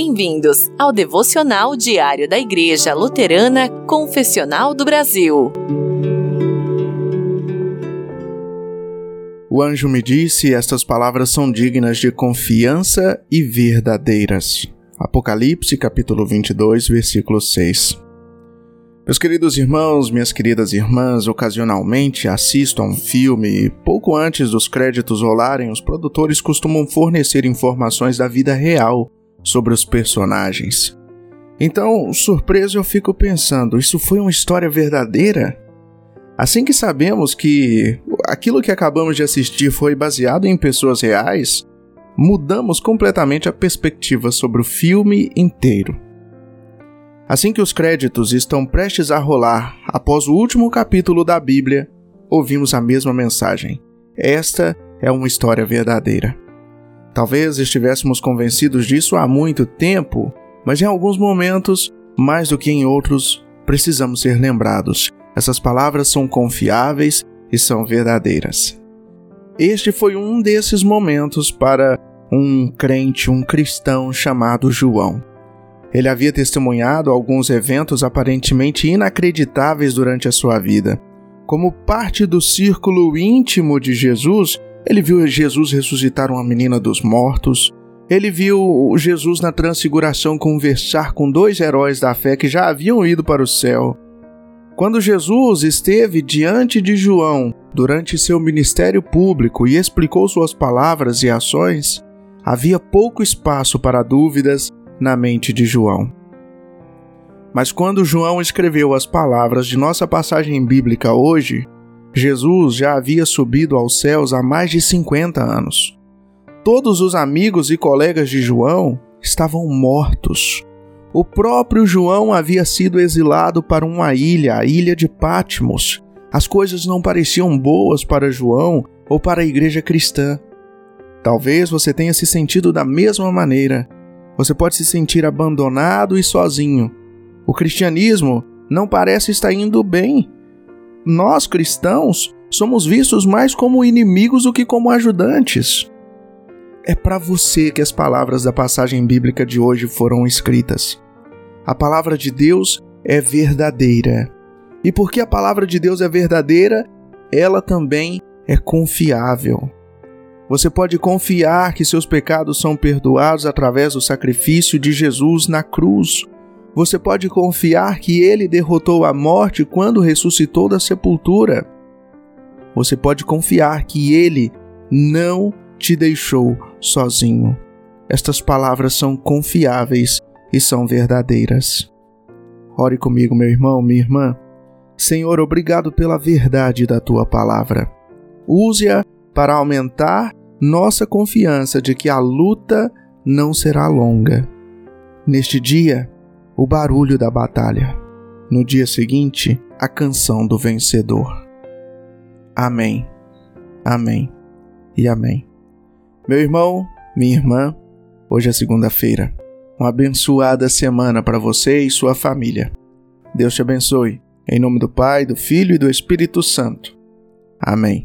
Bem-vindos ao devocional diário da Igreja Luterana Confessional do Brasil. O anjo me disse: Estas palavras são dignas de confiança e verdadeiras. Apocalipse, capítulo 22, versículo 6. Meus queridos irmãos, minhas queridas irmãs, ocasionalmente assisto a um filme e pouco antes dos créditos rolarem, os produtores costumam fornecer informações da vida real sobre os personagens. Então, surpreso, eu fico pensando: isso foi uma história verdadeira? Assim que sabemos que aquilo que acabamos de assistir foi baseado em pessoas reais, mudamos completamente a perspectiva sobre o filme inteiro. Assim que os créditos estão prestes a rolar após o último capítulo da Bíblia, ouvimos a mesma mensagem. Esta é uma história verdadeira. Talvez estivéssemos convencidos disso há muito tempo, mas em alguns momentos, mais do que em outros, precisamos ser lembrados. Essas palavras são confiáveis e são verdadeiras. Este foi um desses momentos para um crente, um cristão chamado João. Ele havia testemunhado alguns eventos aparentemente inacreditáveis durante a sua vida. Como parte do círculo íntimo de Jesus, ele viu Jesus ressuscitar uma menina dos mortos. Ele viu Jesus na transfiguração conversar com dois heróis da fé que já haviam ido para o céu. Quando Jesus esteve diante de João durante seu ministério público e explicou suas palavras e ações, havia pouco espaço para dúvidas na mente de João. Mas quando João escreveu as palavras de nossa passagem bíblica hoje, Jesus já havia subido aos céus há mais de 50 anos. Todos os amigos e colegas de João estavam mortos. O próprio João havia sido exilado para uma ilha, a ilha de Patmos. As coisas não pareciam boas para João ou para a igreja cristã. Talvez você tenha se sentido da mesma maneira. Você pode se sentir abandonado e sozinho. O cristianismo não parece estar indo bem nós cristãos somos vistos mais como inimigos do que como ajudantes. É para você que as palavras da passagem bíblica de hoje foram escritas. A palavra de Deus é verdadeira. E porque a palavra de Deus é verdadeira, ela também é confiável. Você pode confiar que seus pecados são perdoados através do sacrifício de Jesus na cruz você pode confiar que ele derrotou a morte quando ressuscitou da sepultura. Você pode confiar que ele não te deixou sozinho. Estas palavras são confiáveis e são verdadeiras. Ore comigo, meu irmão, minha irmã. Senhor, obrigado pela verdade da tua palavra. Use-a para aumentar nossa confiança de que a luta não será longa. Neste dia, o barulho da batalha. No dia seguinte, a canção do vencedor. Amém. Amém. E amém. Meu irmão, minha irmã, hoje é segunda-feira. Uma abençoada semana para você e sua família. Deus te abençoe. Em nome do Pai, do Filho e do Espírito Santo. Amém.